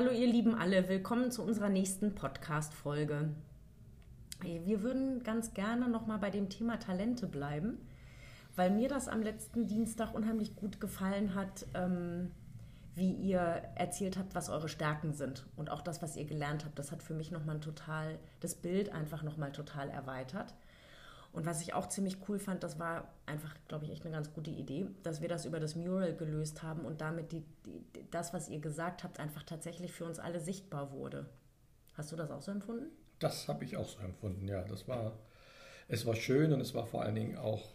Hallo ihr Lieben alle, willkommen zu unserer nächsten Podcast-Folge. Wir würden ganz gerne nochmal bei dem Thema Talente bleiben, weil mir das am letzten Dienstag unheimlich gut gefallen hat, ähm, wie ihr erzählt habt, was eure Stärken sind und auch das, was ihr gelernt habt. Das hat für mich nochmal total, das Bild einfach nochmal total erweitert. Und was ich auch ziemlich cool fand, das war einfach, glaube ich, echt eine ganz gute Idee, dass wir das über das Mural gelöst haben und damit die, die, das, was ihr gesagt habt, einfach tatsächlich für uns alle sichtbar wurde. Hast du das auch so empfunden? Das habe ich auch so empfunden, ja. Das war, es war schön und es war vor allen Dingen auch,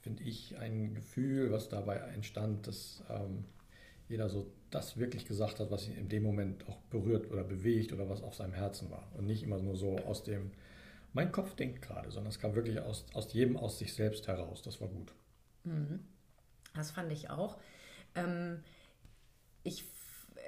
finde ich, ein Gefühl, was dabei entstand, dass ähm, jeder so das wirklich gesagt hat, was ihn in dem Moment auch berührt oder bewegt oder was auf seinem Herzen war. Und nicht immer nur so aus dem mein Kopf denkt gerade, sondern es kam wirklich aus, aus jedem aus sich selbst heraus. Das war gut. Mhm. Das fand ich auch. Ähm, ich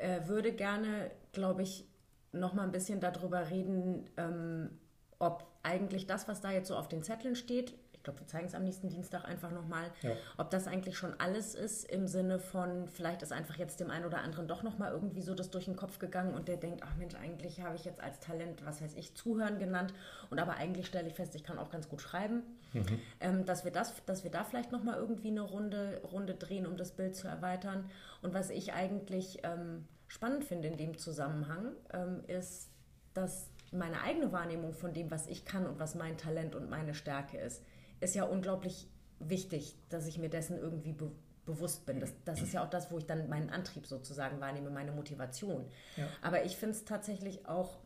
äh, würde gerne, glaube ich, noch mal ein bisschen darüber reden, ähm, ob eigentlich das, was da jetzt so auf den Zetteln steht, glaube, wir zeigen es am nächsten Dienstag einfach nochmal, ja. ob das eigentlich schon alles ist im Sinne von, vielleicht ist einfach jetzt dem einen oder anderen doch nochmal irgendwie so das durch den Kopf gegangen und der denkt, ach Mensch, eigentlich habe ich jetzt als Talent, was weiß ich, Zuhören genannt und aber eigentlich stelle ich fest, ich kann auch ganz gut schreiben, mhm. ähm, dass, wir das, dass wir da vielleicht nochmal irgendwie eine Runde, Runde drehen, um das Bild zu erweitern. Und was ich eigentlich ähm, spannend finde in dem Zusammenhang, ähm, ist, dass meine eigene Wahrnehmung von dem, was ich kann und was mein Talent und meine Stärke ist, ist ja unglaublich wichtig, dass ich mir dessen irgendwie be bewusst bin. Das, das ist ja auch das, wo ich dann meinen Antrieb sozusagen wahrnehme, meine Motivation. Ja. Aber ich finde es tatsächlich auch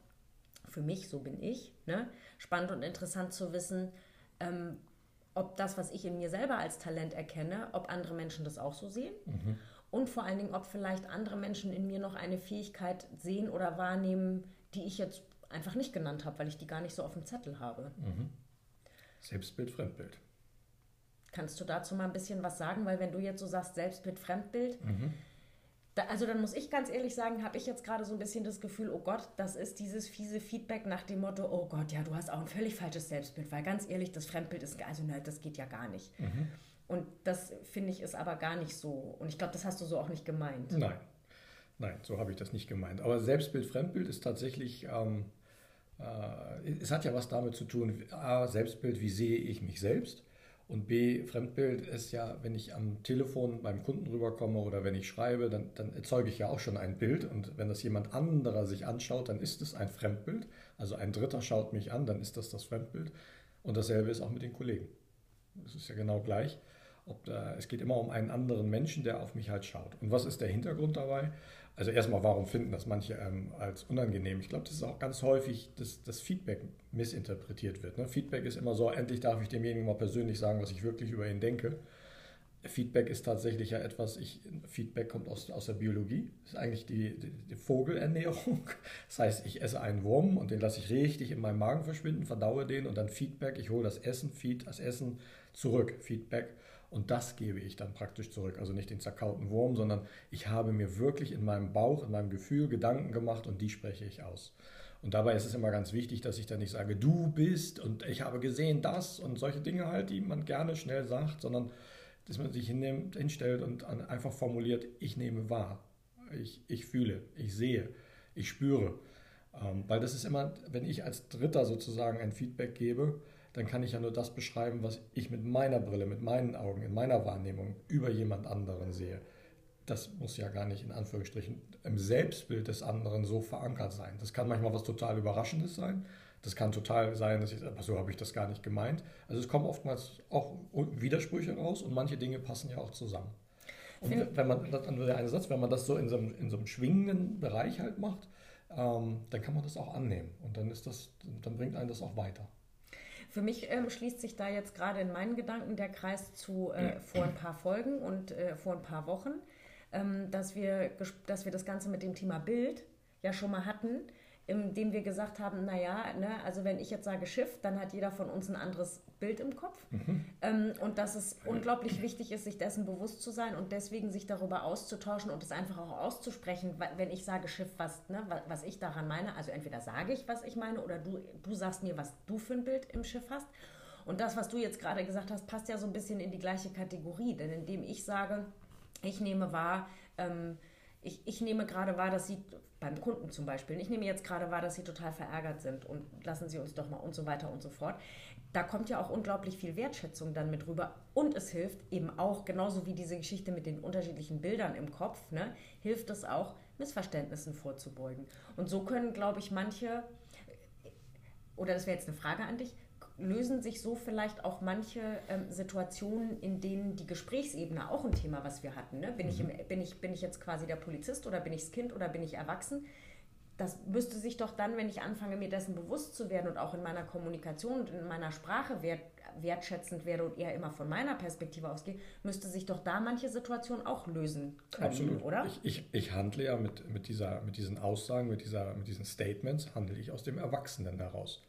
für mich, so bin ich, ne, spannend und interessant zu wissen, ähm, ob das, was ich in mir selber als Talent erkenne, ob andere Menschen das auch so sehen. Mhm. Und vor allen Dingen, ob vielleicht andere Menschen in mir noch eine Fähigkeit sehen oder wahrnehmen, die ich jetzt einfach nicht genannt habe, weil ich die gar nicht so auf dem Zettel habe. Mhm. Selbstbild, Fremdbild. Kannst du dazu mal ein bisschen was sagen? Weil wenn du jetzt so sagst, Selbstbild, Fremdbild, mhm. da, also dann muss ich ganz ehrlich sagen, habe ich jetzt gerade so ein bisschen das Gefühl, oh Gott, das ist dieses fiese Feedback nach dem Motto, oh Gott, ja, du hast auch ein völlig falsches Selbstbild, weil ganz ehrlich, das Fremdbild ist, also nein, das geht ja gar nicht. Mhm. Und das finde ich ist aber gar nicht so. Und ich glaube, das hast du so auch nicht gemeint. Nein, nein, so habe ich das nicht gemeint. Aber Selbstbild, Fremdbild ist tatsächlich... Ähm äh, es hat ja was damit zu tun, A, Selbstbild, wie sehe ich mich selbst? Und B, Fremdbild ist ja, wenn ich am Telefon beim Kunden rüberkomme oder wenn ich schreibe, dann, dann, erzeuge ich ja auch schon ein Bild. Und wenn das jemand anderer sich anschaut, dann ist es ein Fremdbild. Also ein Dritter schaut mich an, dann ist das das Fremdbild. Und dasselbe ist auch mit den Kollegen. Das ist ja genau gleich. Ob da, es geht immer um einen anderen Menschen, der auf mich halt schaut. Und was ist der Hintergrund dabei? Also erstmal, warum finden das manche ähm, als unangenehm? Ich glaube, das ist auch ganz häufig, dass das Feedback missinterpretiert wird. Ne? Feedback ist immer so, endlich darf ich demjenigen mal persönlich sagen, was ich wirklich über ihn denke. Feedback ist tatsächlich ja etwas, ich, Feedback kommt aus, aus der Biologie, das ist eigentlich die, die, die, Vogelernährung. Das heißt, ich esse einen Wurm und den lasse ich richtig in meinem Magen verschwinden, verdaue den und dann Feedback, ich hole das Essen, Feed, das Essen zurück, Feedback. Und das gebe ich dann praktisch zurück. Also nicht den zerkauten Wurm, sondern ich habe mir wirklich in meinem Bauch, in meinem Gefühl Gedanken gemacht und die spreche ich aus. Und dabei ist es immer ganz wichtig, dass ich dann nicht sage, du bist und ich habe gesehen das und solche Dinge halt, die man gerne schnell sagt, sondern dass man sich hinnimmt, hinstellt und einfach formuliert, ich nehme wahr, ich, ich fühle, ich sehe, ich spüre. Ähm, weil das ist immer, wenn ich als Dritter sozusagen ein Feedback gebe, dann kann ich ja nur das beschreiben, was ich mit meiner Brille, mit meinen Augen, in meiner Wahrnehmung über jemand anderen sehe. Das muss ja gar nicht in Anführungsstrichen im Selbstbild des anderen so verankert sein. Das kann manchmal was total Überraschendes sein. Das kann total sein, dass ich, aber so habe ich das gar nicht gemeint. Also es kommen oftmals auch Widersprüche raus und manche Dinge passen ja auch zusammen. Und wenn man, das der eine Satz, wenn man das so in so einem, in so einem schwingenden Bereich halt macht, ähm, dann kann man das auch annehmen und dann ist das, dann bringt einen das auch weiter. Für mich ähm, schließt sich da jetzt gerade in meinen Gedanken der Kreis zu äh, vor ein paar Folgen und äh, vor ein paar Wochen, ähm, dass, wir, dass wir das Ganze mit dem Thema Bild ja schon mal hatten indem wir gesagt haben, naja, ne, also wenn ich jetzt sage Schiff, dann hat jeder von uns ein anderes Bild im Kopf. Mhm. Ähm, und dass es unglaublich wichtig ist, sich dessen bewusst zu sein und deswegen sich darüber auszutauschen und es einfach auch auszusprechen, wenn ich sage Schiff, was, ne, was ich daran meine. Also entweder sage ich, was ich meine, oder du, du sagst mir, was du für ein Bild im Schiff hast. Und das, was du jetzt gerade gesagt hast, passt ja so ein bisschen in die gleiche Kategorie. Denn indem ich sage, ich nehme wahr, ähm, ich, ich nehme gerade wahr, dass Sie beim Kunden zum Beispiel, ich nehme jetzt gerade wahr, dass Sie total verärgert sind und lassen Sie uns doch mal und so weiter und so fort. Da kommt ja auch unglaublich viel Wertschätzung dann mit rüber und es hilft eben auch, genauso wie diese Geschichte mit den unterschiedlichen Bildern im Kopf, ne, hilft es auch, Missverständnissen vorzubeugen. Und so können, glaube ich, manche, oder das wäre jetzt eine Frage an dich, lösen sich so vielleicht auch manche ähm, Situationen, in denen die Gesprächsebene auch ein Thema, was wir hatten. Ne? Bin, mhm. ich im, bin, ich, bin ich jetzt quasi der Polizist oder bin ich das Kind oder bin ich erwachsen? Das müsste sich doch dann, wenn ich anfange, mir dessen bewusst zu werden und auch in meiner Kommunikation und in meiner Sprache wert, wertschätzend werde und eher immer von meiner Perspektive ausgehe, müsste sich doch da manche Situationen auch lösen können, Absolut. oder? Ich, ich, ich handle ja mit, mit, dieser, mit diesen Aussagen, mit, dieser, mit diesen Statements, handle ich aus dem Erwachsenen heraus.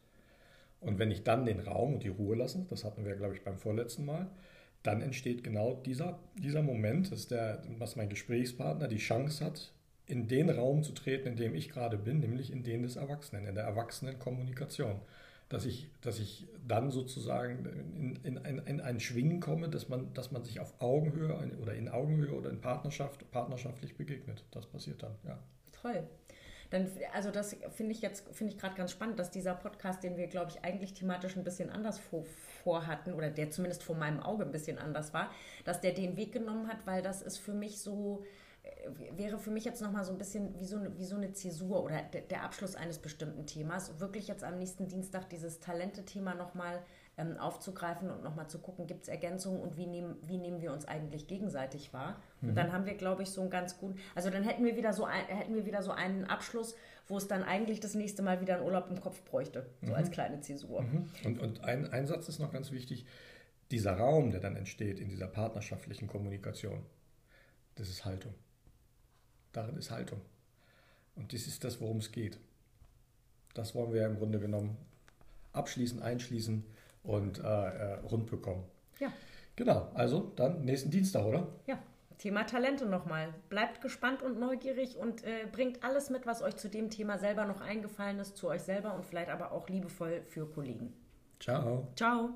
Und wenn ich dann den Raum und die Ruhe lasse, das hatten wir, glaube ich, beim vorletzten Mal, dann entsteht genau dieser, dieser Moment, dass, der, dass mein Gesprächspartner die Chance hat, in den Raum zu treten, in dem ich gerade bin, nämlich in den des Erwachsenen, in der Erwachsenenkommunikation. Dass ich, dass ich dann sozusagen in, in, in, in ein Schwingen komme, dass man, dass man sich auf Augenhöhe oder in Augenhöhe oder in Partnerschaft, partnerschaftlich begegnet. Das passiert dann, ja. Toll dann, also das finde ich jetzt, finde ich gerade ganz spannend, dass dieser Podcast, den wir, glaube ich, eigentlich thematisch ein bisschen anders vor, vorhatten, oder der zumindest vor meinem Auge ein bisschen anders war, dass der den Weg genommen hat, weil das ist für mich so, äh, wäre für mich jetzt nochmal so ein bisschen wie so, eine, wie so eine Zäsur oder der, Abschluss eines bestimmten Themas. Wirklich jetzt am nächsten Dienstag dieses Talente-Thema nochmal ähm, aufzugreifen und nochmal zu gucken, gibt es Ergänzungen und wie nehmen, wie nehmen wir uns eigentlich gegenseitig wahr. Mhm. Und dann haben wir, glaube ich, so einen ganz guten, also dann hätten wir wieder so ein, hätten wir wieder so einen Abschluss, wo es dann eigentlich das nächste Mal wieder einen Urlaub im Kopf bräuchte, so mhm. als kleine Zäsur. Mhm. Und, und ein, ein Satz ist noch ganz wichtig, dieser Raum, der dann entsteht in dieser partnerschaftlichen Kommunikation, das ist Haltung. Darin ist Haltung. Und das ist das, worum es geht. Das wollen wir im Grunde genommen abschließen, einschließen und äh, äh, rund bekommen. Ja. Genau, also dann nächsten Dienstag, oder? Ja. Thema Talente nochmal. Bleibt gespannt und neugierig und äh, bringt alles mit, was euch zu dem Thema selber noch eingefallen ist, zu euch selber und vielleicht aber auch liebevoll für Kollegen. Ciao. Ciao.